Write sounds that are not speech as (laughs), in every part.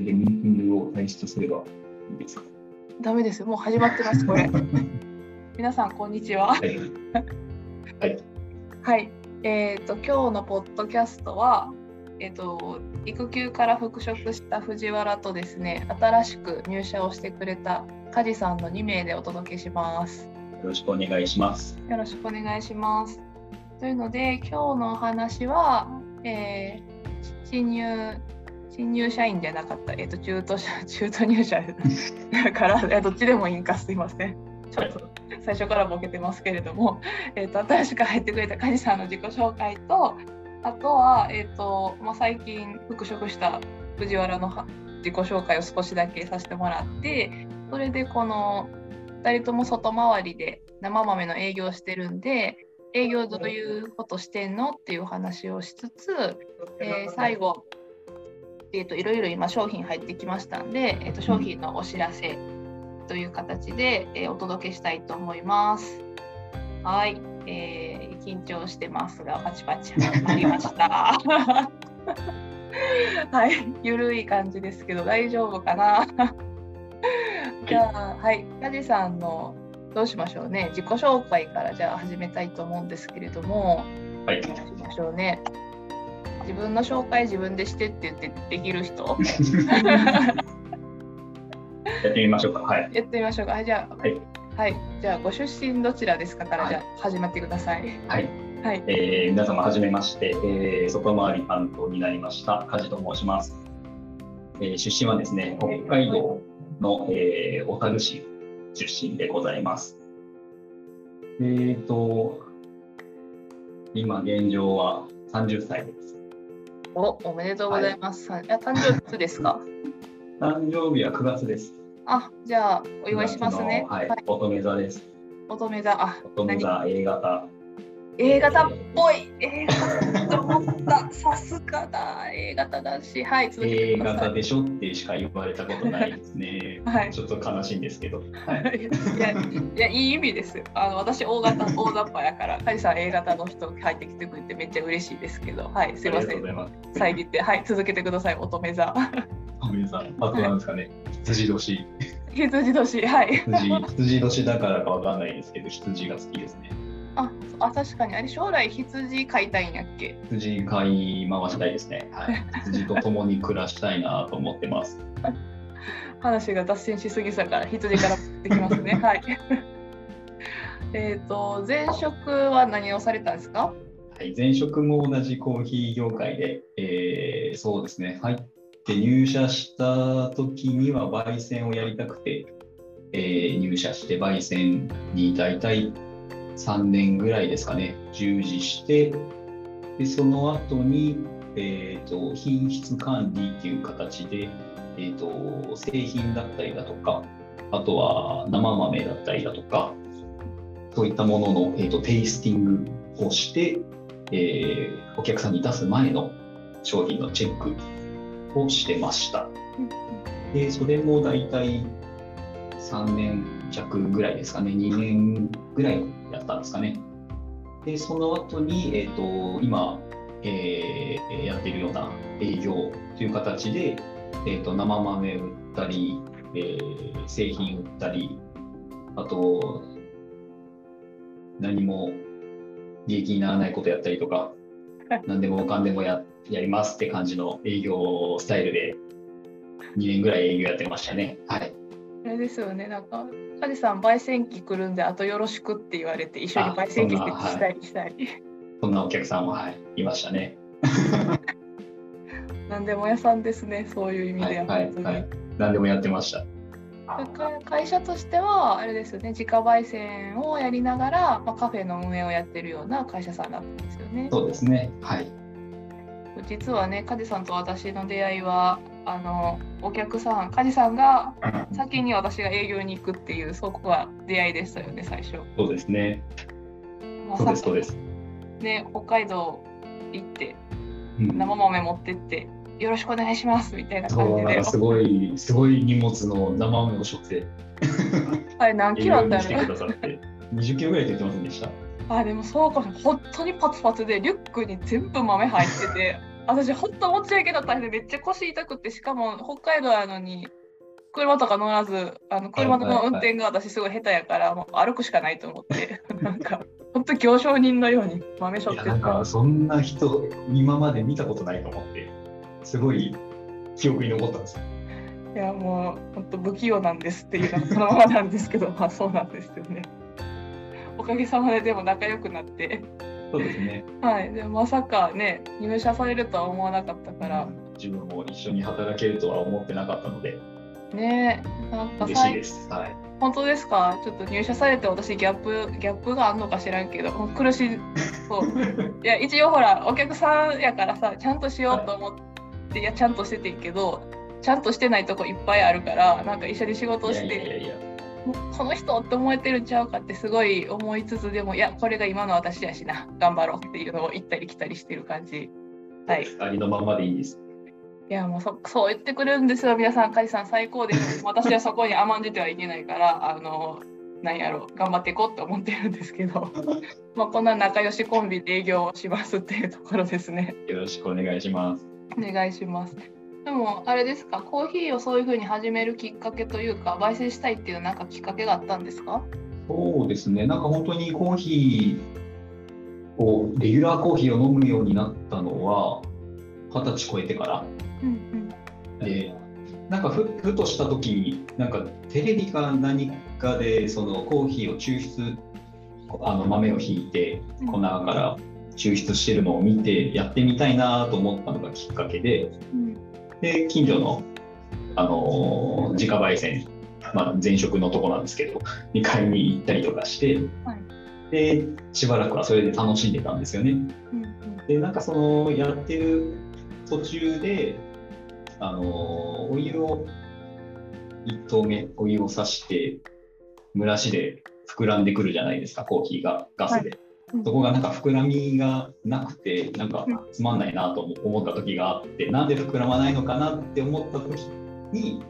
れでミーティングを退出すればいいですか？ダメです。もう始まってます、これ。(laughs) 皆さん、こんにちは。はい。はい。はい。えっ、と、今日のポッドキャストは、えっ、と、育休から復職した藤原とですね、新しく入社をしてくれた梶さんの2名でお届けします。よろしくお願いします。よろしくお願いします。というので、今日のお話は、えー新入新入社員じゃなかった、えっ、と中途社 (laughs) 中途入社。だから、どっちでもいいんか。すいません。ちょっと最初からボケてますけれども、えー、と新しく入ってくれた梶さんの自己紹介と、あとは、えーとまあ、最近復職した藤原の自己紹介を少しだけさせてもらって、それでこの2人とも外回りで生豆の営業してるんで、営業どういうことしてんの？っていう話をしつつ、えー最後、えー、といろいろ今商品入ってきましたんで、えー、と商品のお知らせという形で、えーお届けしたいと思います。はい、えー緊張してますがパチパチありました。(laughs) はい、ゆるい感じですけど大丈夫かな？じゃあ、はい、カジさんのどうしましょうね。自己紹介からじゃあ始めたいと思うんですけれども、はい。どうしましょうね。自分の紹介自分でしてって言ってできる人？やってみましょうか。はい。やってみましょうか。はい、じゃあ、はい。はい、じゃあご出身どちらですかから、はいじゃあ始まってください。はい。はい、えー皆様はじめまして、えー外回り担当になりました梶と申します、えー出身はですね北海道の、えー小樽市出身でございますえーと今現状は30歳ですお、おめでとうございます。はい、いや誕生日いつですか？(laughs) 誕生日は9月ですあ、じゃあお祝いしますね。9月のはい、乙女座です乙女座、あ、乙女座 A 型 A 型っぽい。A 型と思った。さすがだ。A 型だし、はい、A。型でしょってしか言われたことないですねはいちょっと悲しいんですけどはいいや、いや、いい意味ですよ。あの、私、大型、(laughs) 大雑把やから、カジさん A 型の人入ってきてくれて、めっちゃ嬉しいですけど、はい、すいませんありがとうござい。ます遮って、はい、続けてください、乙女座。ごめんなさい。あとなんですかね。羊年。(laughs) 羊年、はい。羊、羊年だからかわかんないですけど、羊が好きですね。あ、あ、確かに、あれ、将来羊飼いたいんやっけ？羊飼い回したいですね。はい。(laughs) 羊と共に暮らしたいなと思ってます。話が脱線しすぎさから羊からできますね。(laughs) はい。えっと前職は何をされたんですか？はい。前職も同じコーヒー業界で、えーそうですね。入って入社した時には焙煎をやりたくて、えー入社して焙煎に大体3年ぐらいですかね、従事して、でその後に、えー、と品質管理っていう形で、えー、と製品だったりだとか、あとは生豆だったりだとか、そういったものの、えー、とテイスティングをして、えーお客さんに出す前の商品のチェックをしてました。で、それも大体3年弱ぐらいですかね、2年ぐらいやったんですかね。で、その後に、えっ、と、今、えーやっているような営業という形で、えっ、と、生豆売ったり、えー製品売ったり、あと、何も利益にならないことやったりとか、(laughs) 何でもかんでもややりますって感じの営業スタイルで2年ぐらい営業やってましたね。はい。あれですよね。なんか梶さん焙煎機来るんであとよろしくって言われて一緒に焙煎機設置したりしたり。そんなお客さんも、はい、いましたね。(laughs) 何でも屋さんですね。そういう意味でははい本当に。はい何でもやってました。か会社としてはあれですよね。自家焙煎をやりながら、まあ、カフェの運営をやってるような会社さんだったんですよね。そうですね。はい。実はね、梶さんと私の出会いは、あのお客さん、梶さんが先に私が営業に行くっていう、そこが出会いでしたよね、最初。そうですね。まそうです、そうです。ね、北海道行って、うん生豆持ってって、よろしくお願いしますみたいな感じですごい、すごい荷物の生豆を背負って、(laughs) あれ何営キロあったのださって、20キロぐらいって言ってませんでした？あでもそうか本当にパツパツでリュックに全部豆入ってて私本当持ち上げた大変でめっちゃ腰痛くてしかも北海道やのに車とか乗らずあの車の運転が私すごい下手やからもう歩くしかないと思ってなんか本当行商人のように豆しょってなんかそんな人今まで見たことないと思ってすごい記憶に残ったんですよ。いやもう本当不器用なんですっていうのはそのままなんですけどまあそうなんですよね。おかげさまででも仲良くなってそうですね。はい。でまさかね入社されるとは思わなかったから、自分も一緒に働けるとは思ってなかったので。ね。なんか嬉しいです。はい。本当ですか？ちょっと入社されて私ギャップギャップがあんのか知らんけど苦しい。そう。(laughs) いや一応ほらお客さんやからさちゃんとしようと思って、い、やちゃんとしててんけどちゃんとしてないとこいっぱいあるからなんか一緒に仕事してやいやいやいや。この人って思えてるんちゃうかってすごい思いつつでもいやこれが今の私やしな頑張ろうっていうのを行ったり来たりしてる感じ。はい。ありのままでいいです。いやもうそそう言ってくれるんですよ皆さん。梶さん最高です。私はそこに甘んじてはいけないからあのなんやろ頑張っていこうって思ってるんですけど。(laughs) まあこんな仲良しコンビで営業をしますっていうところですね。よろしくお願いします。お願いしますでもあれですか？コーヒーをそういう風に始めるきっかけというか焙煎したいっていうなんかきっかけがあったんですか？そうですね。なんか本当にコーヒーをレギュラーコーヒーを飲むようになったのは二十歳超えてから。うんでなんかふふとした時になんかテレビか何かでそのコーヒーを抽出あの豆をひいてうん。粉から抽出してるのを見てやってみたいなと思ったのがきっかけでうんで近所の、あのー自家焙煎、まあ、前職のとこなんですけど (laughs) に買いに行ったりとかして、はい。でしばらくはそれで楽しんでたんですよね。うんでなんかそのやってる途中であのお湯を1投目お湯をさして蒸らしで膨らんでくるじゃないですかコーヒーがガスで、うんそこがなんか膨らみがなくてなんかうん。つまんないなと思った時があってなんで膨らまないのかなって思った時に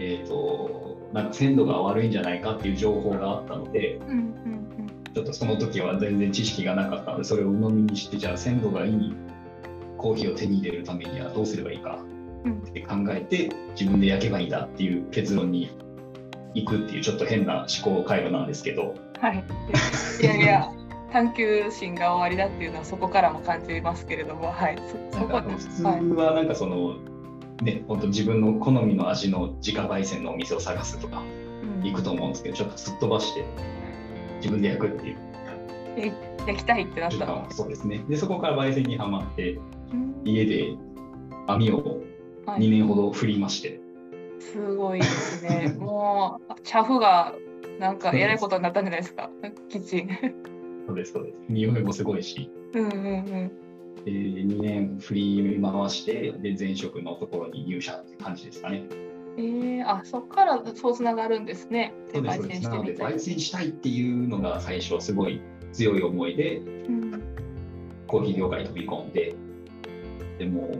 えっ、となんか鮮度が悪いんじゃないかっていう情報があったのでうんうんちょっとその時は全然知識がなかったのでそれを鵜呑みにしてじゃあ鮮度がいいコーヒーを手に入れるためにはどうすればいいかうんって考えて自分で焼けばいいんだっていう結論に行くっていうちょっと変な思考回路なんですけど。はい。いやいや探求心が終わりだっていうのはそこからも感じますけれどもはい。そそこ普通はい。はなんかそのね本当自分の好みの味の自家焙煎のお店を探すとかうん。行くと思うんですけどちょっとすっ飛ばして自分で焼くっていう。焼きたいってなったの？はそうですね。でそこから焙煎にはまってうん。家で網をはい。2年ほど振りまして、すごいですね。もう、チャフが、なんか、(laughs) えらいことになったんじゃないですか、キッチン。そうですそうです匂いもすごいしうんうんうん。で2年振り回してで前職のところに入社って感じですかねえー、あ、そっからそうつながるんですね。そうですそうですなので焙。煎したいっていうのが最初すごい強い思いでうん、コーヒー業界に飛び込んででも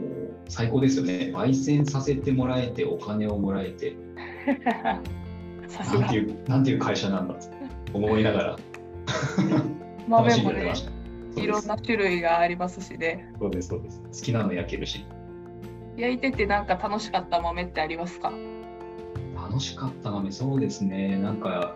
最高ですよね焙煎させてもらえてお金をもらえて (laughs) なんて。いうなんていう会社なんだって思いながら楽 (laughs) 豆もねいろんな種類がありますしね。そうですそうです。好きなの焼けるし。焼いててなんか楽しかった豆ってありますか？楽しかった豆そうですね。なんか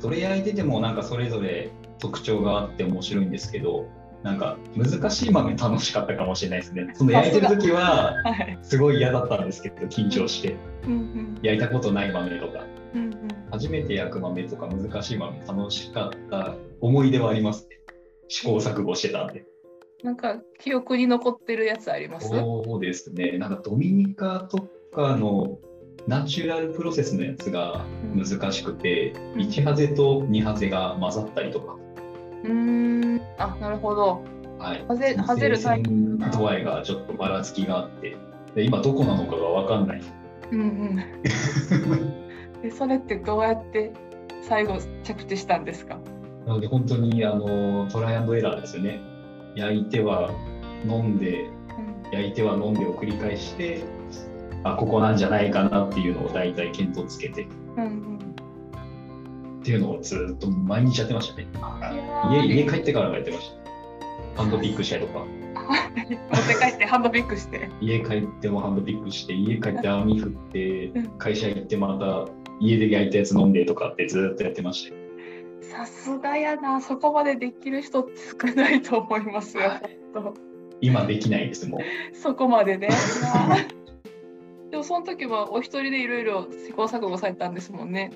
それ焼いててもなんかそれぞれ特徴があって面白いんですけどなんか難しい豆楽しかったかもしれないですね。その焼いてる時ははい。すごい嫌だったんですけど緊張して。うんうん。焼いたことない豆とかうんうん。初めて焼く豆とか難しい豆楽しかった思い出はありますね。試行錯誤してたんで。なんか記憶に残ってるやつあります？そうですね。なんかドミニカとかのナチュラルプロセスのやつが難しくて、うん。1ハゼと2ハゼが混ざったりとか、うーん。あ、なるほど。はい、ハゼハゼるタイミングが度合いがちょっとばらつきがあって。で今どこなのかが分かんない。うんうん。(laughs) でそれってどうやって最後着地したんですか？なので本当にあのトライアンドエラーですよね。焼いては飲んでうん。焼いては飲んでを繰り返してあここなんじゃないかなっていうのを大体見当つけて。うんっていうのをずっと毎日やってましたね。家家帰ってからもやってました。ハンドピックしたりとか、持って帰ってハンドピックして。(laughs) 家帰ってもハンドピックして、家帰って網振ってうん、会社行ってまた家で焼いたやつ飲んでとかってずっとやってましたよ。さすがやな、そこまでできる人少ないと思いますよ。はい今できないです、もう。そこまでね。(laughs) でもその時はお一人でいろいろ試行錯誤されたんですもんね。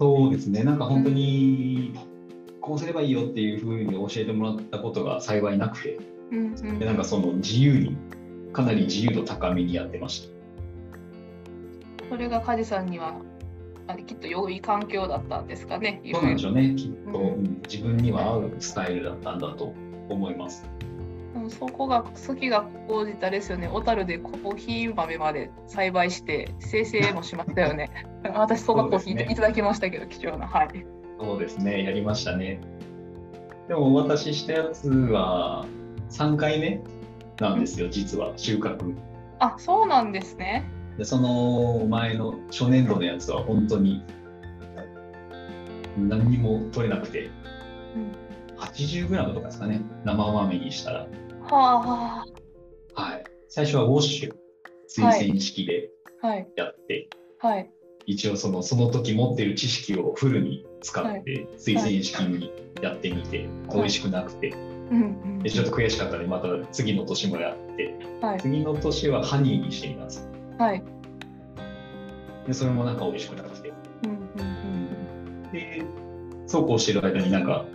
そうですね、なんか本当に、こうすればいいよっていうふうに教えてもらったことが幸いなくて、うんうんでなんかその自由に、かなり自由度高めにやってました。それが梶さんにはあれきっと良い環境だったんですかね。いそうなんでしょうね、きっと、うんうん自分には合うスタイルだったんだと思います。うんそこが好きが高じたですよね。小樽でコーヒー豆まで栽培して生成もしましたよね。(laughs) 私そのコーヒーいただきましたけど貴重なはい。そうですね、やりましたね。でもお渡ししたやつは3回目なんですよ、実は収穫。あそうなんですね。でその前の初年度のやつは本当に何にも取れなくて、うん、80g とかですかね、生豆にしたら。ははい、最初はウォッシュ、水洗式であはい。やって、はい。一応そのその時持っている知識をフルに使って水洗式にやってみて、美味しくなくて、うんうんでちょっと悔しかったのでまた次の年もやって。はい。次の年はハニーにしてみたんですはい。でそれもなんか美味しくなくてうんうんでそうこうしてる間になんか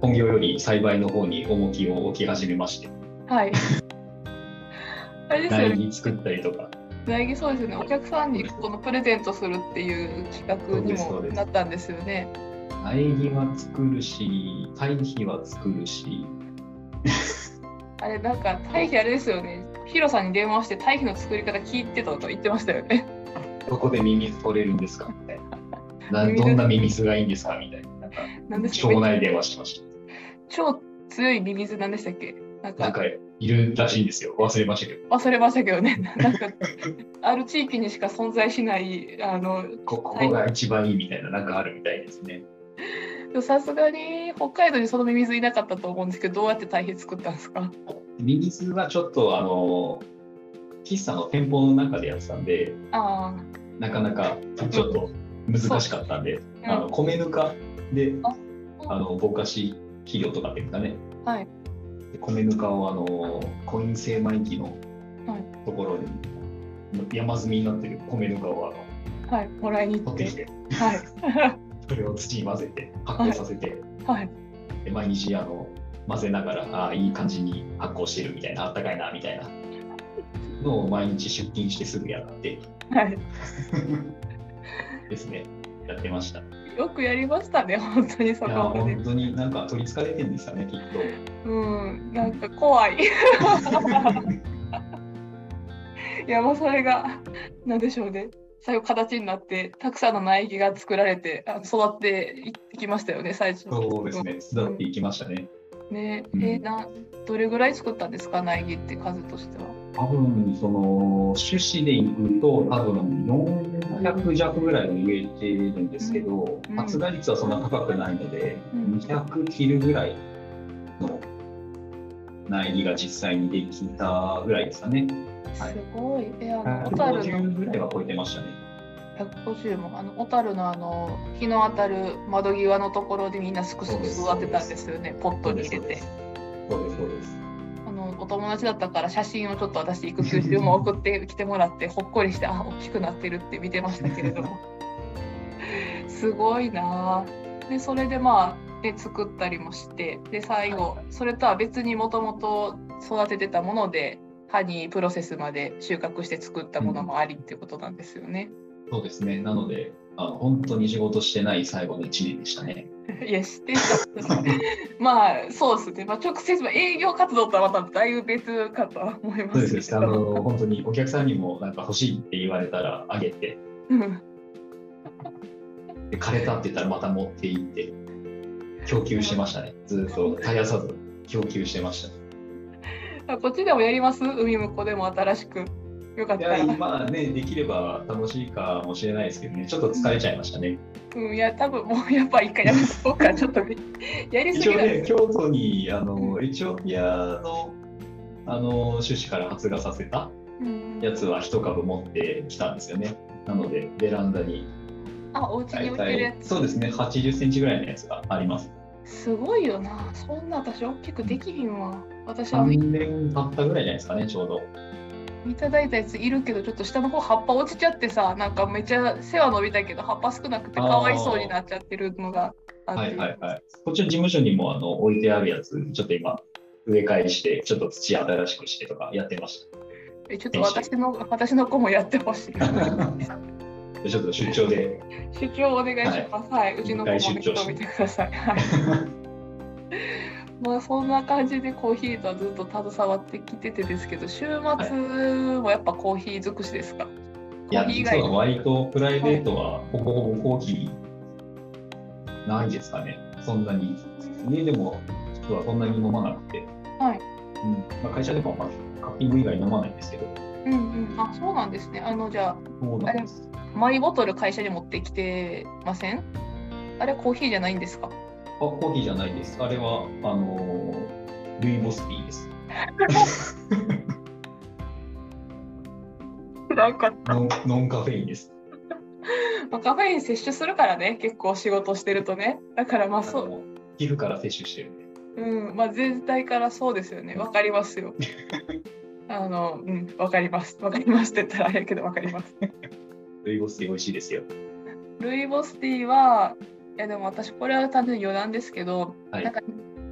本業より栽培の方に重きを置き始めましてうんはい。(laughs) あれですよね。苗木作ったりとか苗木そうですよね。お客さんにこのプレゼントするっていう企画にもなったんですよね。苗木は作るし堆肥は作るしあれなんか堆肥あれですよね。ヒロさんに電話して堆肥の作り方聞いてたと言ってましたよね。どこでミミズ取れるんですかみたいな。(laughs) などんなミミズがいいんですかみたいな。なんかなんですしょうもない電話してました。超強いミミズなんでしたっけ？なんか。なんかいるらしいんですよ。忘れましたけど。忘れましたけどね。(laughs) なんかある地域にしか存在しないあのこここが一番いいみたいななんかあるみたいですねでもさすがに北海道にそのミミズいなかったと思うんですけどどうやって堆肥作ったんですか？ミミズはちょっとあの喫茶の店舗の中でやってたんであなかなかちょっと難しかったんで、あ、あの米ぬかでああのぼかし肥料とかっていうかね。はい。で米ぬかをあのコイン精米機のはいところに山積みになってる米ぬかをあのはい。もらいに行って。はいそれを土に混ぜて発酵させて、はい。で毎日あの混ぜながらああいい感じに発酵してるみたいなあったかいなみたいな。のを毎日出勤してすぐやって。はい。ですね。やってました。いよくやりましたね本当にそこやまで。本当になんか取りつかれてるんですよねきっうんなんか怖い。(laughs) いやもうそれがなんでしょうね最後形になってたくさんの苗木が作られてあの育っていきましたよね最初とそうですね。育っていきましたね。ね。うん。えなどれぐらい作ったんですか苗木って数としては？多分その種子でいくと多分400弱ぐらいを植えてるんですけど、うん。発芽率はそんな高くないので、うん。200切るぐらいの苗木が実際にできたぐらいですかね。はい。すごい。えあの小樽の。150ぐらいは超えてましたね。150もあの小樽のあの日の当たる窓際のところでみんなすくすく育てたんですよね。ポットに入れて。そうです、そうです。あのお友達だったから写真をちょっと私育休中も送ってきてもらってほっこりしてあ大きくなってるって見てましたけれども。(laughs) すごいなあでそれでまあで作ったりもしてで最後それとは別にもともと育ててたものでハニープロセスまで収穫して作ったものもありっていうことなんですよね。そうですね。なので、あの本当に仕事してない最後の1年でしたね。(laughs) いや、してた。(laughs) まあ、そうですね。まあ、直接、営業活動とはまただいぶ別かとは思いまそうです。あの本当にお客さんにもなんか欲しいって言われたらあげて、う (laughs) んで枯れたって言ったらまた持って行って、供給してましたね。ずっと絶やさず供給してました。あこっちでもやります？海向こうでも新しく。よかっいや、たら。まあね、できれば楽しいかもしれないですけどね、ちょっと疲れちゃいましたね。うん、いや、多分もうやっぱ一回やめとこうか、ちょっと (laughs) やりすぎね。京都にあのうエチオピアのあの種子から発芽させたうんやつは一株持ってきたんですよね。なので、ベランダにあ、お家に置いてるやつ。そうですね、80センチぐらいのやつがあります。すごいよな。そんな私大きくできひんわ。私は見3年経ったぐらいじゃないですかね、ちょうど。いただいたやついるけど、ちょっと下の方葉っぱ落ちちゃってさ、なんかめっちゃ背は伸びたけど、葉っぱ少なくてかわいそうになっちゃってるのが。はいはいはい。こっちの事務所にもあの置いてあるやつ、ちょっと今、植え替えして、ちょっと土新しくしてとかやってましえちょっと私の私の子もやってほしい。(laughs) ちょっと出張で。出張お願いします。はい、うちの子も出張見てください。はい。(laughs) まあそんな感じでコーヒーとはずっと携わってきててですけど、週末もやっぱコーヒー尽くしですか？いや、コーヒー以外実は割とプライベートはほぼほぼコーヒーないですかね。そんなに。家でも実はそんなに飲まなくて。はい。うんまあ、会社でも、まあ、カッピング以外飲まないんですけど。うんうん。あ、そうなんですね。あのじゃそうなんです。あマイボトル会社に持ってきてません？あれコーヒーじゃないんですか？あ、コーヒーじゃないです。あれは、あのールイボスティーです。なんかった。ノンノンカフェインです。まあ、カフェイン摂取するからね、結構仕事してるとね。だからまあそう。皮膚から摂取してるんで。うん、まあ全体からそうですよね。わかりますよ。(laughs) あの、うん、わかります。わかりますって言ったらあれやけどわかります。(laughs) ルイボスティー美味しいですよ。ルイボスティーは、いやでも私これは単純に余談ですけど、はいなんか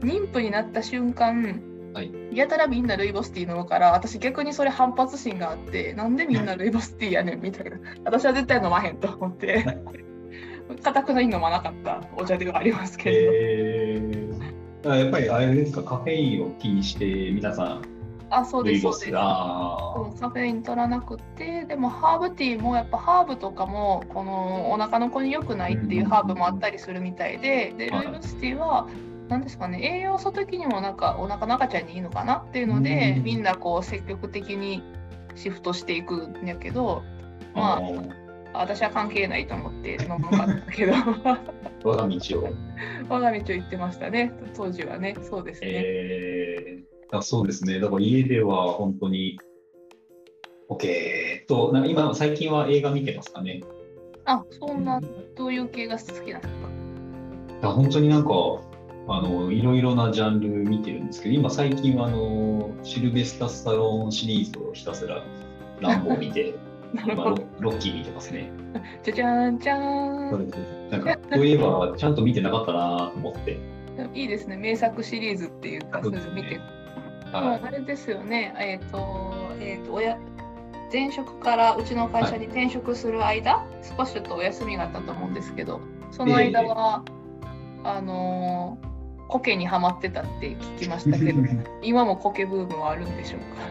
妊婦になった瞬間、はいやたらみんなルイボスティー飲むから、私逆にそれ反発心があって、なんでみんなルイボスティーやねんみたいな。(laughs) 私は絶対飲まへんと思って、(laughs) かたくなに飲まなかったお茶ではありますけれど。えー、あやっぱりあれですか、カフェインを気にして皆さあ、そん、うです、そうです。そうカフェイン取らなくてでもハーブティーもやっぱハーブとかもこのお腹の子に良くないっていうハーブもあったりするみたいでではい。ルイボスティーは何ですかね栄養素的にもなんかお腹の赤ちゃんにいいのかなっていうのでうんみんなこう積極的にシフトしていくんやけどあ、まあ私は関係ないと思って飲まなかったけど。(laughs) (laughs) 我が道を。我が道を行ってましたね当時はね。そうですね。えー、あそうですね、だから家では本当に、OK と、なんか今、最近は映画見てますかね。あそんなどういう系が好きなんですかいや本当になんかあのいろいろなジャンル見てるんですけど今最近はあのシルベスタ・スタローンシリーズをひたすらランボを見て (laughs) 今。ロロッキー見てますね。じゃじゃーんじゃーん。なんかそういえばちゃんと見てなかったなと思って。いいですね、名作シリーズっていうか、そうですね見て。はあれですよね、えっ、と、えっ、と、親、前職からうちの会社に転職する間、少しちょっとお休みがあったと思うんですけど、その間は、あのー苔にはまってたって聞きましたけど、(laughs) 今も苔ブームはあるんでしょうか？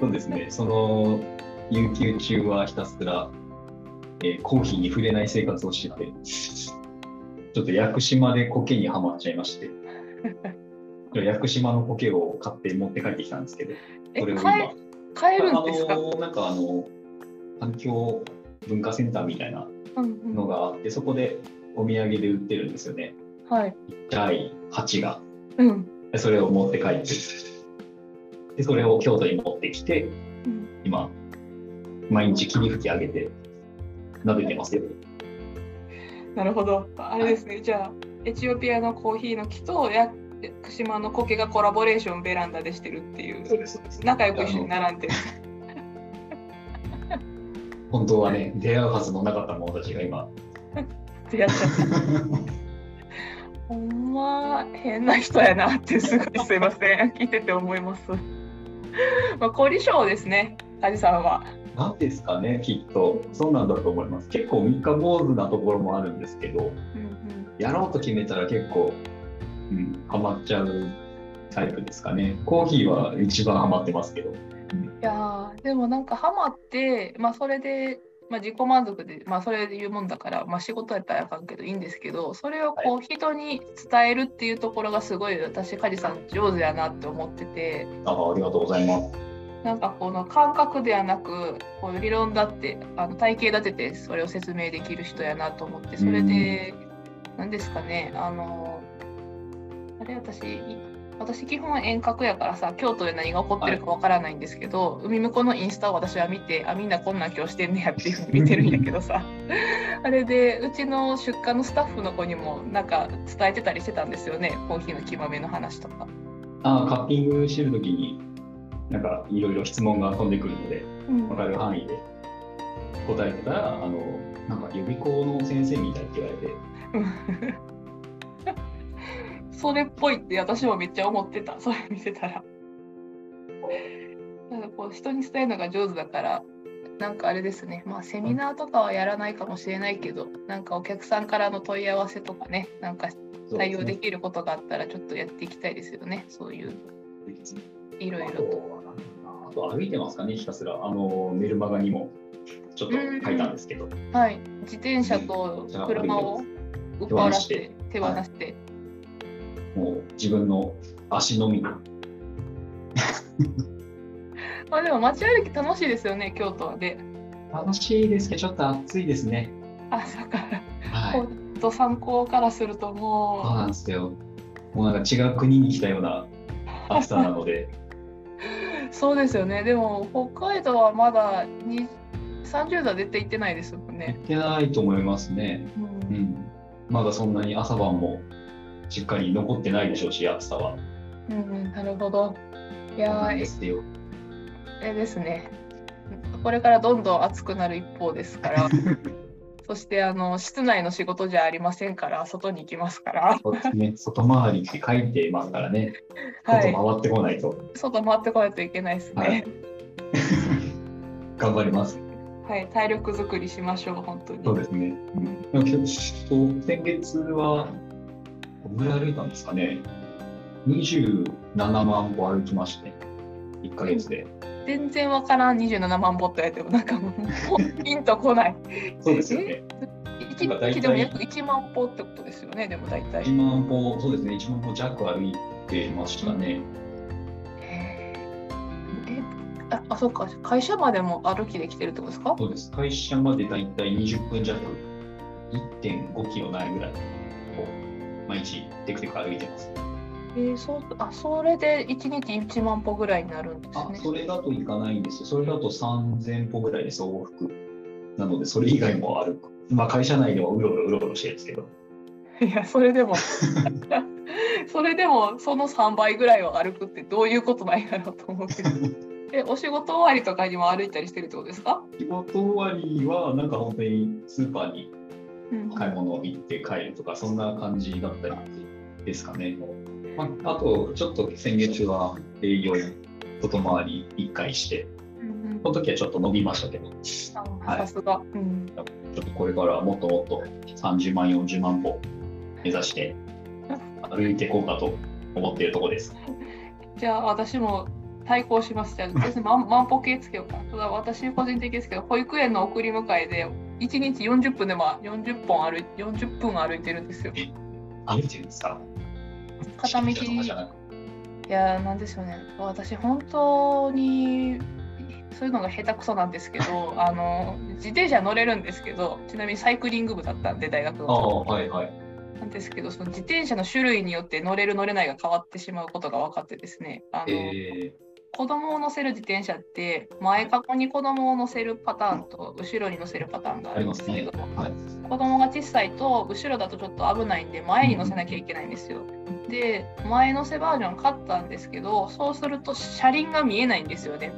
そうですね、その有給中はひたすら、えーコーヒーに触れない生活をしてて、ちょっと屋久島で苔にはまっちゃいまして、(laughs) 屋久島の苔を買って持って帰ってきたんですけど、え、それを今買え、るんですか、あのなんかあの環境文化センターみたいなうんうんのがあって、そこでお土産で売ってるんですよね。はい。ちっちゃい鉢が。うん。でそれを持って帰って、でそれを京都に持ってきて、うん今、毎日霧吹き上げて、撫でてますよ。なるほど。あれですね。じゃあ、エチオピアのコーヒーの木と屋久島の苔がコラボレーションベランダでしてるっていう。そうです。仲良く一緒に並んでる。本当はね、出会うはずのなかった者たちが今、ってやっちゃった。ほんま変な人やなってすごいすいません。聞いてて思います。まあ、凝り性ですね、梶さんは。なんですかね、きっと。そうなんだと思います。結構三日坊主なところもあるんですけど、うんうんやろうと決めたら結構、うん、ハマっちゃうタイプですかね。コーヒーは一番ハマってますけど。いやーでもなんかハマって、まあ、それで、まあ、自己満足で、まあ、それで言うもんだから、まあ、仕事やったらあかんけどいいんですけどそれをこう人に伝えるっていうところがすごい私梶さん上手やなって思っててあありがとうございます。なんかこの感覚ではなくこう理論だってあの体系立ててそれを説明できる人やなと思ってそれで何ですかねあのあれ私私基本遠隔やからさ京都で何が起こってるかわからないんですけど、海向こうのインスタを私は見てあみんなこんなん今日してんねやっていうふうに見てるんやけどさ。あれでうちの出荷のスタッフの子にもなんか伝えてたりしてたんですよね。コーヒーの木豆の話とか。ああカッピングしてる時になんかいろいろ質問が飛んでくるのでうん。分かる範囲で。答えてたらあのなんか予備校の先生みたいって言われてそれっぽいって私もめっちゃ思ってた。それ見てたら。なんかこう人に伝えるのが上手だからなんかあれですね。まあセミナーとかはやらないかもしれないけどなんかお客さんからの問い合わせとかねなんか対応できることがあったらちょっとやっていきたいですよね。そういういろいあろと。とあと歩いてますかねひたすら。あのメルマガにもちょっと書いたんですけど。はい、自転車と車を売っ払って。手放して。もう自分の足のみで (laughs) まあでも街歩き楽しいですよね京都で。楽しいですけどちょっと暑いですね。あそうか。はい。と参考からするとそうもなんですよ。もうなんか違う国に来たような暑さなので。う (laughs) そうですよね。でも北海道はまだに30度出ていってないですもん行っね。てないと思いますね。うん。うん。まだそんなに朝晩もしっかり残ってないでしょうし暑さはうんうん、なるほど。いやですよええですね。これからどんどん暑くなる一方ですから。(laughs) そしてあの室内の仕事じゃありませんから外に行きますから、そうですね外回りって書いてますからね (laughs) はい、外回ってこないと、外回ってこないといけないですはいね。(laughs) 頑張りますはい、体力作りしましょう本当に。そうですね。う先月は、どのぐらい歩いたんですかね。27万歩歩きまして、1ヶ月で。全然わからん27万歩って言われてもなんかもうピンとこない。(laughs) そうですよね。1なんか大体日でも約1万歩ってことですよねでも大体。1万歩、そうですね、1万歩弱歩いてましたね。えああそうか会社までも歩きで来てるってことですか？そうです。会社までだいたい20分弱、1.5キロないぐらいを毎日テクテク歩いてます。えー、そうあそれで1日1万歩ぐらいになるんですあ、ね。それだといかないんですよ。それだと3000歩ぐらいです、往復。なので、それ以外も歩く。まあ、会社内ではうろうろうろうろしてるんですけど。いやそれでも (laughs) それでもその3倍ぐらいを歩くってどういうことなんやろうと思うけどえお仕事終わりとかにも歩いたりしてるってことですか、仕事終わりは、なんか本当にスーパーにうん買い物行って帰るとか、そんな感じだったりですかね。まあ、あと、ちょっと先月は営業、外回り1回して、うんうん。その時はちょっと伸びましたけど、あさすが、うん、ちょっとこれからもっともっと30万、40万歩目指して歩いていこうかと思っているところです。(laughs) じゃあ私も対抗します。じゃあ万歩計つけようかただ私個人的ですけど保育園の送り迎えで1日40分でも40本歩い40分歩いてるんですよ。歩いてるんですか？片道。いやーなんでしょうね。私本当にそういうのが下手くそなんですけど (laughs) あの自転車乗れるんですけどちなみにサイクリング部だったんで大学ああ、のはいはい。なんですけどその自転車の種類によって乗れる乗れないが変わってしまうことが分かってですねあの、え子供を乗せる自転車って前かごに子供を乗せるパターンと後ろに乗せるパターンがー、あるんありますですけど、ね。はい。子供が小さいと後ろだとちょっと危ないんで前に乗せなきゃいけないんですよ。で前乗せバージョン買ったんですけどそうすると車輪が見えないんですよね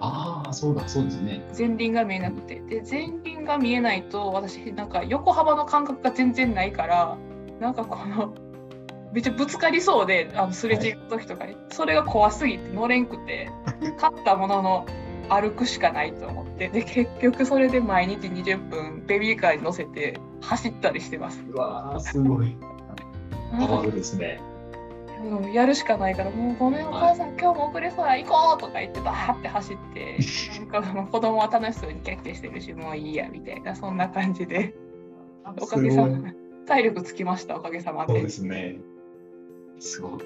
ああ、そうだ、そうですね。前輪が見えなくてで前輪が見えないと私なんか横幅の感覚が全然ないからなんかこのめっちゃぶつかりそうであのすれ違う時とかに、それが怖すぎて乗れんくて買ったものの歩くしかないと思ってで結局それで毎日20分ベビーカーに乗せて走ったりしてます。うわー、すごい。パワフルですね。うんやるしかないから、もうごめん、お母さん、今日も遅れそうや、行こうとか言って、バーって走って、なんか子供は楽しそうにキャッキャしてるし、もういいやみたいな、そんな感じで、(laughs) おかげさまで、体力つきました、おかげさまでそうで。すね。すごい。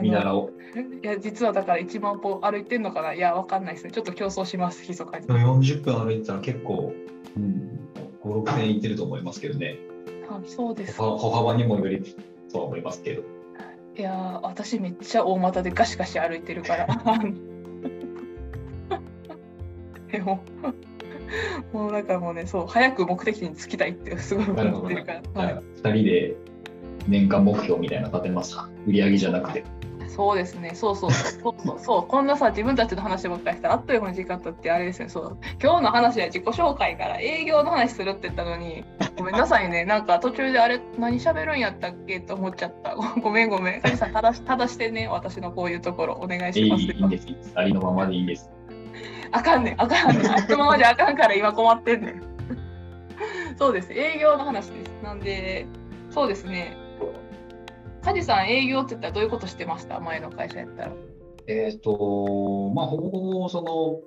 見習おう。いや実はだから1万歩歩いてんのかな？いやわかんないですね。ちょっと競争します密かに。でも40分歩いてたら結構、うん、5、6年いってると思いますけどね。あそうです。歩歩幅にもよりとは思いますけど。いやー私めっちゃ大股でガシガシ歩いてるから。でももうなんかもうねそう早く目的地に着きたいってすごい思ってるから、はい、2人で年間目標みたいなの立てますか？売り上げじゃなくて。そうですね。そうそう。そうそう。そう。こんなさ自分たちの話ばっかりしたらあっという間に時間経ってあれですね。そう。今日の話は自己紹介から営業の話するって言ったのに。ごめんなさいね。なんか途中であれ何喋るんやったっけと思っちゃった。ご (laughs) ごめんごめん。カジさん正し正してね。私のこういうところお願いします。いいんです。ありのままでいいんです。あかんね。ん、あかんね。ん。あっとままじゃあかんから今困ってんねん。そうです、営業の話です。なんで、そうですね。カジさん、営業って言ったらどういうことしてました？前の会社やったら。えっ、と、まあ、ほぼほぼその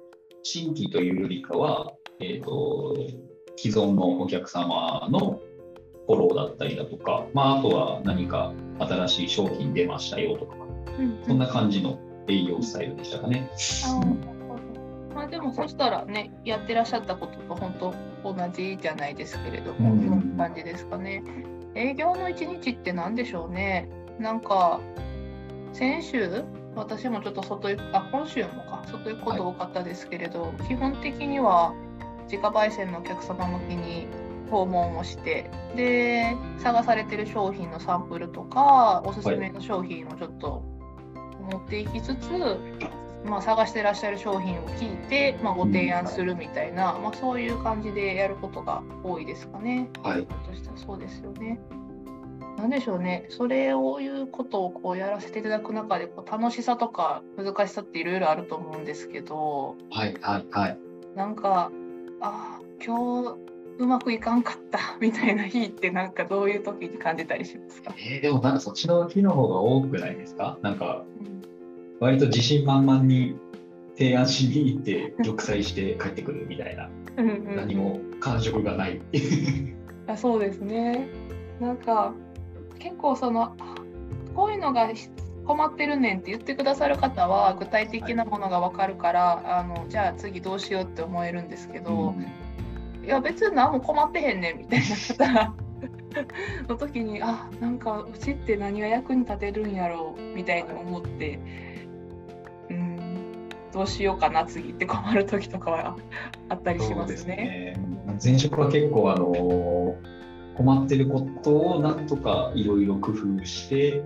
新規というよりかは、えっ、と、既存のお客様のフォローだったりだとか、まあ、あとは何か新しい商品出ましたよとか、うんそんな感じの営業スタイルでしたかね。まあでもそしたらね、やってらっしゃったことと本当同じじゃないですけれども、うんそんな感じですかね。営業の一日って何でしょうね。なんか、先週、私もちょっと外行く、あ、今週もか、外行くこと多かったですけれど、基本的には自家焙煎のお客様向きに訪問をして、で、探されてる商品のサンプルとか、おすすめの商品をちょっと持っていきつつ、まあ、探してらっしゃる商品を聞いて、まあ、ご提案するみたいな、まあ、そういう感じでやることが多いですかね。はいとしたらそうですよね。なんでしょうね、それをいうことをこうやらせていただく中でこう楽しさとか難しさっていろいろあると思うんですけど、はい、はい、はい。なんか、ああ、今日うまくいかんかったみたいな日って、なんかどういう時に感じたりしますか、えーでもなんかそっちの日の方が多くないですか？なんかうん割と自信満々に提案しに行って玉砕して帰ってくるみたいな。うんうん。何も感触がない。(laughs) あそうですね。なんか結構そのあこういうのが困ってるねんって言ってくださる方は具体的なものが分かるから、あのじゃあ次どうしようって思えるんですけど、いや別に何も困ってへんねんみたいな方 (laughs) の時にあなんかうちって何が役に立てるんやろうみたいに思ってうんどうしようかな次って困る時とかはあったりしまそうですすね。ね。前職は結構あの困ってることをなんとかいろいろ工夫して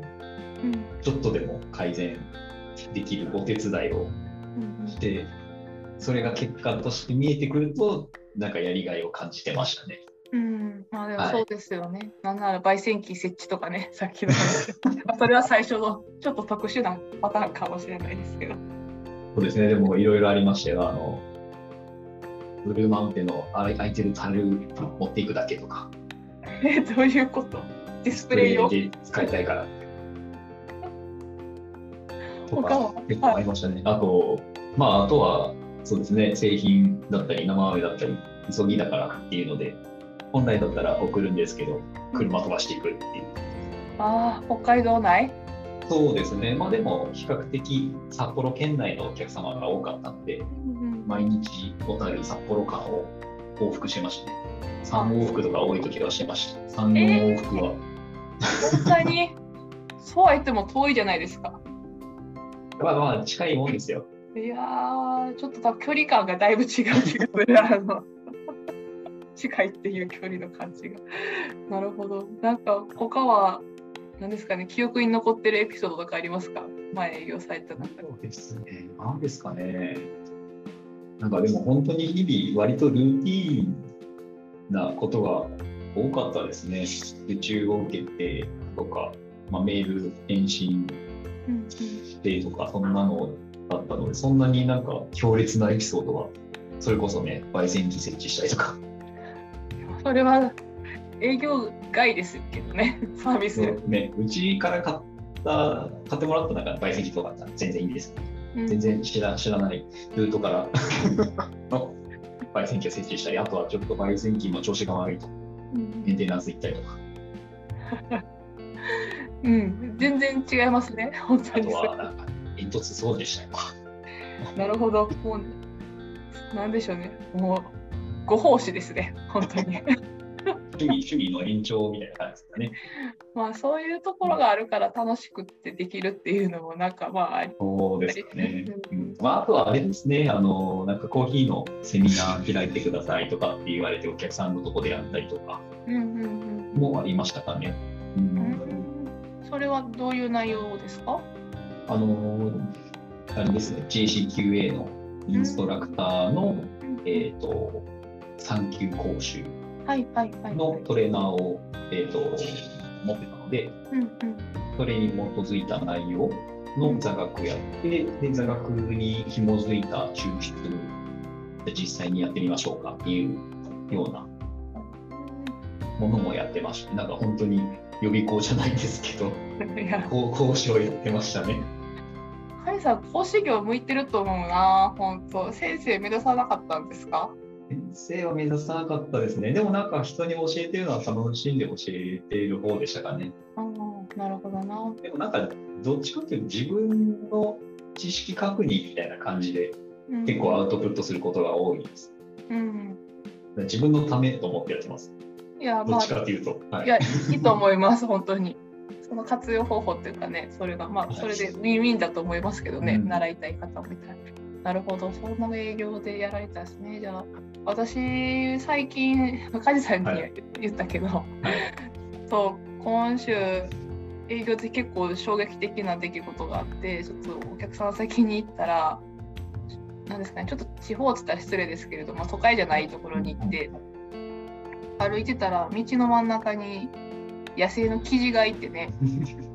うんちょっとでも改善できるお手伝いをうんうんしてそれが結果として見えてくるとなんかやりがいを感じてましたね。うん、まあでもはいそうですよね。なんなら焙煎機設置とかね、さっきの (laughs) それは最初のちょっと特殊なパターンかもしれないですけど。そうですね、でもいろいろありましたよ。あのブルーマウンテンの空いてる樽持っていくだけとか、え、(laughs) どういうこと？ディススプレイ用ーで使いたいから。とか結構ありましたね。あと、まあ、あとは、そうですね、製品だったり、生豆だったり、急ぎだからっていうので、本来だったら送るんですけど、車飛ばしていくっていう。ああ、北海道内？そうですね、まあでも、比較的札幌県内のお客様が多かったので、うんうん毎日小樽札幌間を往復してましたね。3往復とか多い時はしてました。3、4往復は。本当に？そうは言っても遠いじゃないですか。まあまあ近いもんですよ。いやー、ちょっと多分距離感がだいぶ違う気がする。(laughs) あの近いっていう距離の感じが。なるほど。なんか他は何ですかね、記憶に残ってるエピソードとかありますか？前営業された中で。そうですね。何ですかね。なんかでも本当に日々割とルーティーンなことが多かったですね。受注を受けてとか、まあ、メール返信してとか、そんなのだったので、そんなになんか強烈なエピソードは、それこそね、焙煎機設置したりとか、それは営業外ですけどね、(laughs) サービス。ね、うちから買った、買ってもらったなんか焙煎機とか全然いいんですけど、うん全然知ら知らないルートから (laughs) の焙煎機を設置したり、あとはちょっと焙煎機の調子が悪いと、うんメンテナンス行ったりとか。(laughs) うん、全然違いますね、本当あとにそうはなんか煙突そうでしたよ。なるほど、もう、なんでしょうね、もう、ご奉仕ですね、本当に。趣味趣味の延長みたいな感じですかね。(laughs) まあ、そういうところがあるから楽しくってできるっていうのも、なんかまあ、ありそうですかね。ううんんまあ、あとはあれですね、あのなんかコーヒーのセミナー開いてくださいとかって言われて、お客さんのとこでやったりとかうんうんもありましたかね。ううんん。それはどういう内容ですか？あのあれですね、JCQA のインストラクターの、えー、と3級講習。のトレーナーを、えー、と持ってたので、うんうんそれに基づいた内容の座学をやって、で座学に紐づいた抽出で実際にやってみましょうかっていうようなものもやってました。なんか本当に予備校じゃないですけど、いや、こう講師をやってましたね。さん、講師業向いてると思うな、本当。先生目指さなかったんですか？先生は目指さなかったですね。でもなんか人に教えてるのは楽しんで教えている方でしたかね。うん、なるほどな。でもなんかどっちかっていうと自分の知識確認みたいな感じでうん結構アウトプットすることが多いです。うん。自分のためと思ってやってます。いや、まあどっち、かっていうと。はいいや、いいと思います、本当に。その活用方法っていうかね、それが、まあ、それでウィンウィンだと思いますけどね、うん習いたい方もいたら。なるほど、そんな営業でやられたんですね。じゃあ、私、最近、(laughs) 梶さんにはい。言ったけど、そう、今週、営業で結構衝撃的な出来事があって、ちょっとお客さん先に行ったら、なんですかね、ちょっと地方って言ったら失礼ですけれども、都会じゃないところに行って、歩いてたら道の真ん中に野生のキジがいてね (laughs)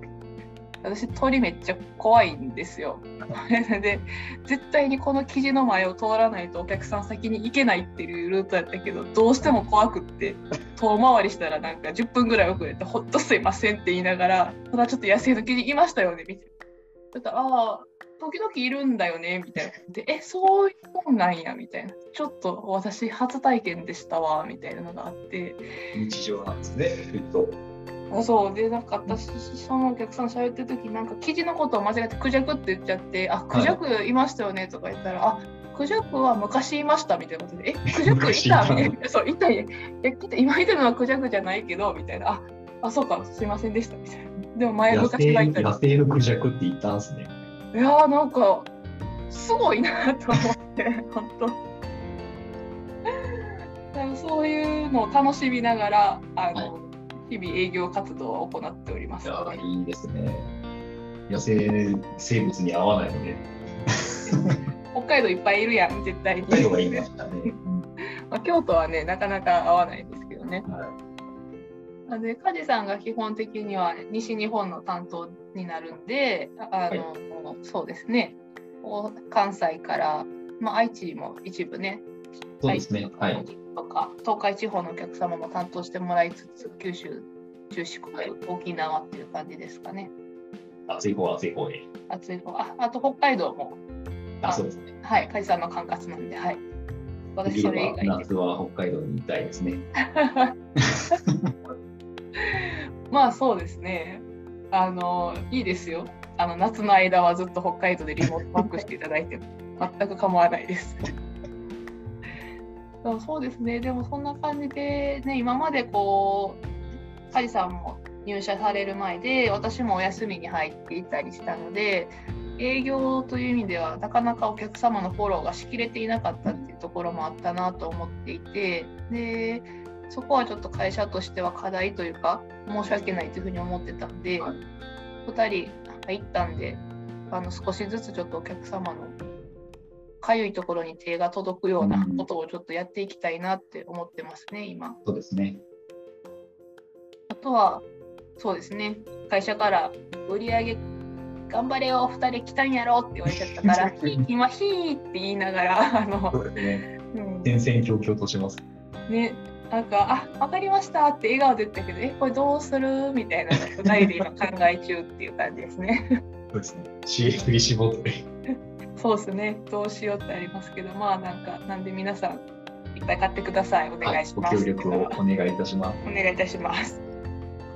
私鳥めっちゃ怖いんですよ。(laughs) で絶対にこのキジの前を通らないとお客さん先に行けないっていうルートやったけどどうしても怖くって遠回りしたらなんか10分ぐらい遅れてほっとすいませんって言いながらただちょっと野生のキジいましたよねみたいな。ちょっとああ時々いるんだよねみたいな。でえそういうもんなんやみたいな。ちょっと私初体験でしたわみたいなのがあって。日常なんですね、きっと。あそうでなんか私そのお客さん喋ってる時なんか記事のことを間違えてクジャクって言っちゃって「あクジャクい。ましたよね」とか言ったら「あクジャクは昔いました」みたいなことで「え (laughs) クジャクいた?」みたいな「そういたい。や来て今いてるのはクジャクじゃないけど」みたいな「ああそうかすいませんでした」みたいな。でも前野昔がいた野生のクジャクって言ったんですね。いやーなんかすごいなと思って (laughs) 本当。そういうのを楽しみながらあの、日々営業活動を行っております、ね。いいですね。野生生物に合わないので、北海道いっぱいいるやん絶対に。北海道がいいね。(laughs) まあ、京都はねなかなか合わないんですけどね。はいで梶さんが基本的には西日本の担当になるんであの、そうですね関西から、まあ、愛知も一部ねそうですね。はい。とか東海地方のお客様も担当してもらいつつ九州中四国、はい沖縄っていう感じですかね暑い方は暑い方で。暑い方ああと北海道もあ、そうですね。はい梶さんの管轄なんではいで私それ以外で夏は北海道に行きたいですね。(laughs) まあそうですね。あのいいですよ。あの夏の間はずっと北海道でリモートワークしていただいても全く構わないです。そうそうですね。でもそんな感じでね今までこうカジさんも入社される前で私もお休みに入っていたりしたので営業という意味ではなかなかお客様のフォローがしきれていなかったっていうところもあったなと思っていてでそこはちょっと会社としては課題というか申し訳ないというふうに思ってたんで、はい2人入ったんであの少しずつちょっとお客様のかゆいところに手が届くようなことをちょっとやっていきたいなって思ってますね今。そうですね。あとはそうですね会社から売り上げ頑張れよ2人来たんやろって言われちゃったから (laughs) ひ今ヒーって言いながらあの、そうですね。うん戦々恐々とします。ね、なんか、あ、わかりましたって笑顔で言ったけど、え、これどうするみたいなのを二人で今考え中っていう感じですね。そうですね。刺激に絞って。そうですね。どうしようってありますけど、まあなんか、なんで皆さんいっぱい買ってください。お願いします。ご協力をお願いいたします。お願いいたします。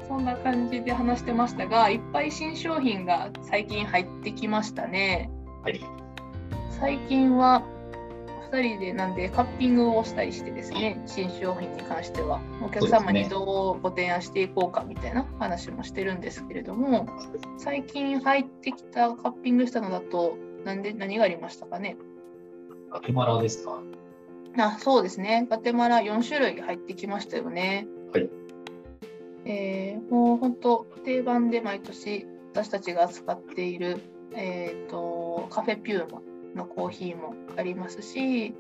そんな感じで話してましたが、いっぱい新商品が最近入ってきましたね。はい。最近は2人でなんでカッピングをしたりしてですね、新商品に関しては、お客様にどうご提案していこうかみたいな話もしてるんですけれども、最近入ってきたカッピングしたのだと、なんで何がありましたかね？ガテマラですか？あそうですね、ガテマラ4種類入ってきましたよね。はい。えーもう本当、定番で毎年私たちが扱っている、えー、とカフェピューマのコーヒーもありますし、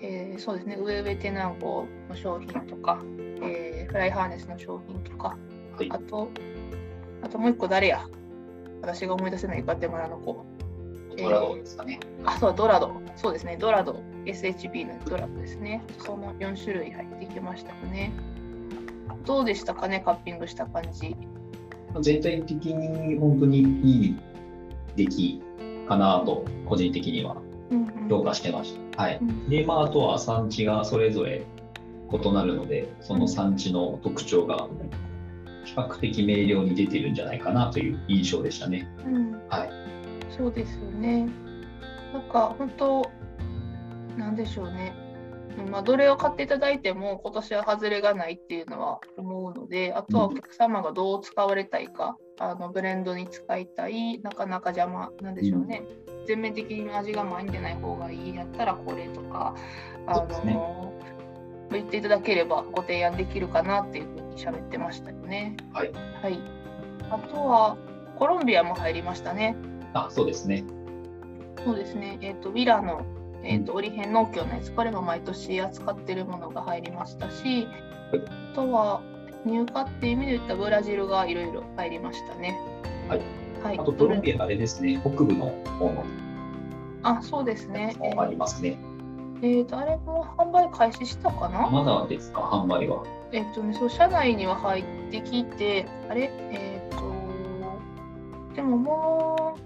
えーそうですね、ウェウェテナンゴの商品とか、えーフライハーネスの商品とか、はいあ。と、あともう一個誰や？私が思い出せないガテマラの子。ドラゴンですかね。あ、そう、ドラド。そうですね、ドラド。SHB のドラドですね。その4種類入ってきましたよね。どうでしたかね、カッピングした感じ。全体的に本当にいい出来かなと、個人的には評価してました。はい。うんで、まあ、あとは産地がそれぞれ異なるので、その産地の特徴が比較的明瞭に出てるんじゃないかなという印象でしたね。うんはい。そうですよね。なんか本当、なんでしょうね。うんまあ、どれを買っていただいても今年は外れがないっていうのは思うので、あとはお客様がどう使われたいか、あのブレンドに使いたい、なかなか邪魔なんでしょうね。全面的に味が前に出ない方がいいやったらこれとか、あそうですねの言っていただければご提案できるかなっていうふうに喋ってましたよね。はい。はい。あとはコロンビアも入りましたね。あ、そうですね。そうですね、えー、とウィラの、えー、と折編農協のやつ、これも毎年扱ってるものが入りましたし、あとは入荷っていう意味で言ったブラジルがいろいろ入りましたね。はい。はい、あと、コロンビアあれですね、北部の方のあそうですね。ありますね。ー、とあれも販売開始したかな、まだですか、販売は。えっ、とね、そう、社内には入ってきて、あれ？えっ、と、でももう、あ、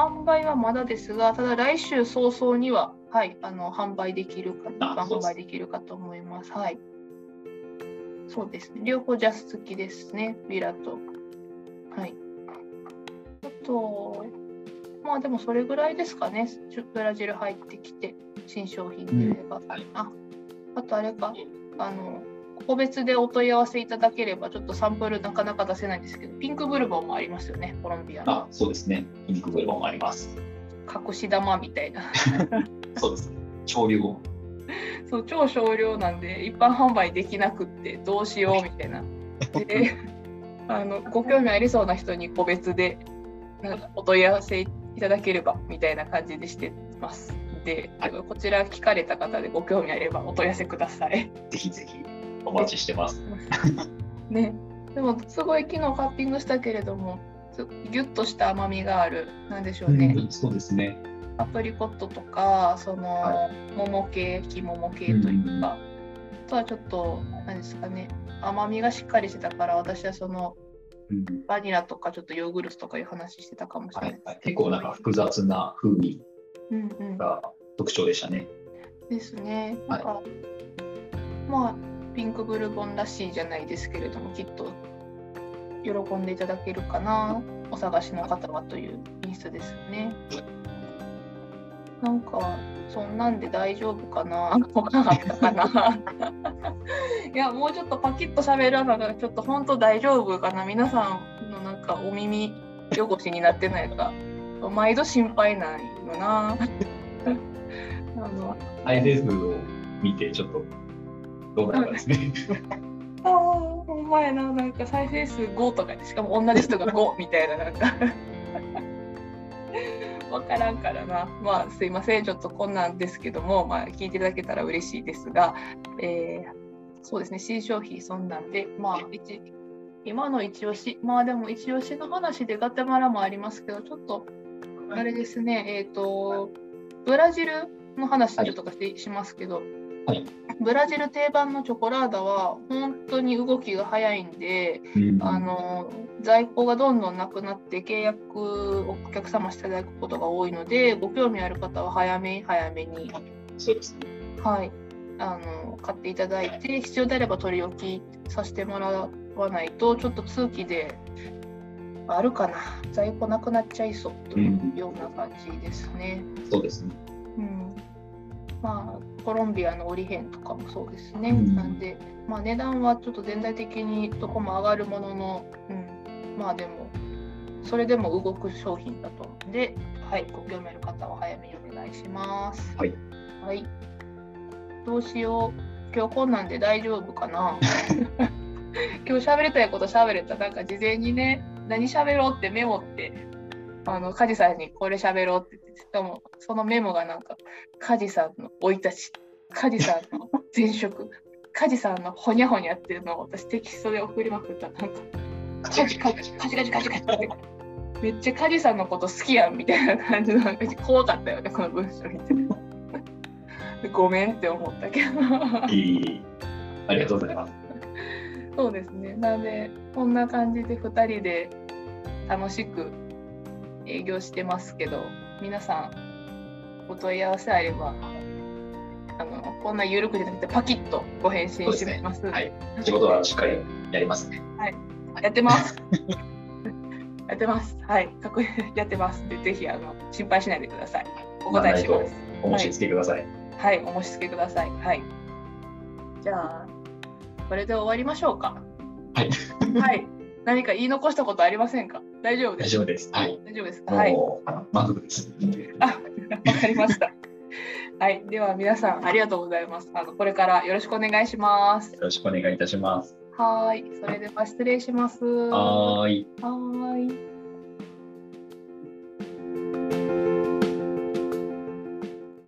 販売はまだですが、ただ来週早々には、はい、あの、販売できるか、販売できるかと思います。はい。そうですね。両方ジャス付きですね、ビラと。はい。あと、まあでもそれぐらいですかね、ブラジル入ってきて、新商品といえば。はいあ、あとあれか、あの、個別でお問い合わせいただければ、ちょっとサンプルなかなか出せないんですけど、ピンクブルボンもありますよね、コロンビアの。あ、そうですね。ピンクブルボンもあります。隠し玉みたいな。(laughs) そうですね。潮流を。そう、超少量なんで、一般販売できなくって、どうしようみたいな。で、(laughs) あの、ご興味ありそうな人に個別で、なんかお問い合わせいただければみたいな感じでしてます。で、はいこちら聞かれた方でご興味あればお問い合わせください。ぜひぜひお待ちしてます。ね、でもすごい昨日カッピングしたけれども、すギュッとした甘みがある、なんでしょうね。うんそうですね。アプリコットとか、その、は桃系、木桃系というか、あとはちょっと、何ですかね、甘みがしっかりしてたから、私はそのうんバニラとかちょっとヨーグルトとかいう話してたかもしれないはい。はい結構なんか複雑な風味うんうん、が特徴でしたね。ですね。なんか、まあ、ピンクブルボンらしいじゃないですけれども、きっと喜んでいただけるかな、お探しの方はというインスタですよね。なんか、そんなんで大丈夫かな他あったかな (laughs) いや、もうちょっとパキッと喋らながら、ちょっと本当大丈夫かな皆さんのなんかお耳汚しになってないか、毎度心配なんよな。(laughs) あの IFF を見てちょっとどうなるかですね。(laughs) ああ、ほんまやな、なんか再生数5とかで、しかも同じ人が5 (laughs) みたいな、なんか。(laughs) わからんからな。まあ、すいません、ちょっとこんなんですけども、まあ、聞いていただけたら嬉しいですが、えーそうですね、新商品そんなんで、まあ、一今の一押し、まあでも一押しの話でガテマラもありますけど、ちょっと、あれですね、えっ、と、ブラジルの話ちょっとかし,、しますけど、はい。ブラジル定番のチョコラーダは本当に動きが早いんで、うん。あの在庫がどんどんなくなって契約をお客様していただくことが多いのでご興味ある方は早めに早めに、そうですね。はい、あの買っていただいて必要であれば取り置きさせてもらわわないとちょっと通期であるかな。在庫なくなっちゃいそうというような感じですね。そうですね。うんまあ、コロンビアの折り辺とかもそうですね。うんなんで、まあ、値段はちょっと全体的にどこも上がるものの、うん、まあでも、それでも動く商品だと思うので、はい、ご興味ある方は早めにお願いします。はい。はい。どうしよう。今日こんなんで大丈夫かな？(laughs) (laughs) 今日喋りたいこと喋れた。なんか事前にね、何喋ろうってメモって、あの、カジさんにこれ喋ろうって言って、しかもそのメモがなんか、カジさんの生い立ち、カジさんの前職、(laughs) カジさんのほにゃほにゃっていうのを私テキストで送りまくった。なんか、カジカジカジカジカジカジって。めっちゃカジさんのこと好きやんみたいな感じの怖かったよね、この文章見て。ごめんって思ったけど。いい。ありがとうございます。そうですね。なので、こんな感じで2人で楽しく営業してますけど、皆さん、お問い合わせあれば、あのこんな緩くじゃなくて、パキッとご返信します。はい。仕事はしっかりやりますね。やってます。(laughs) やってます。はい。かっ。やってます。で、ぜひあの心配しないでください。お答えします。お申し付けください。はい、お申し付けください。はい。じゃあ、これで終わりましょうか。はい。はい。何か言い残したことありませんか？大丈夫です。大丈夫です。はい。大丈夫ですか？はい。満足です。あ、わかりました。(laughs) はい、では皆さんありがとうございます。あのこれからよろしくお願いします。よろしくお願いいたします。はい、それでは失礼します。はい。はい。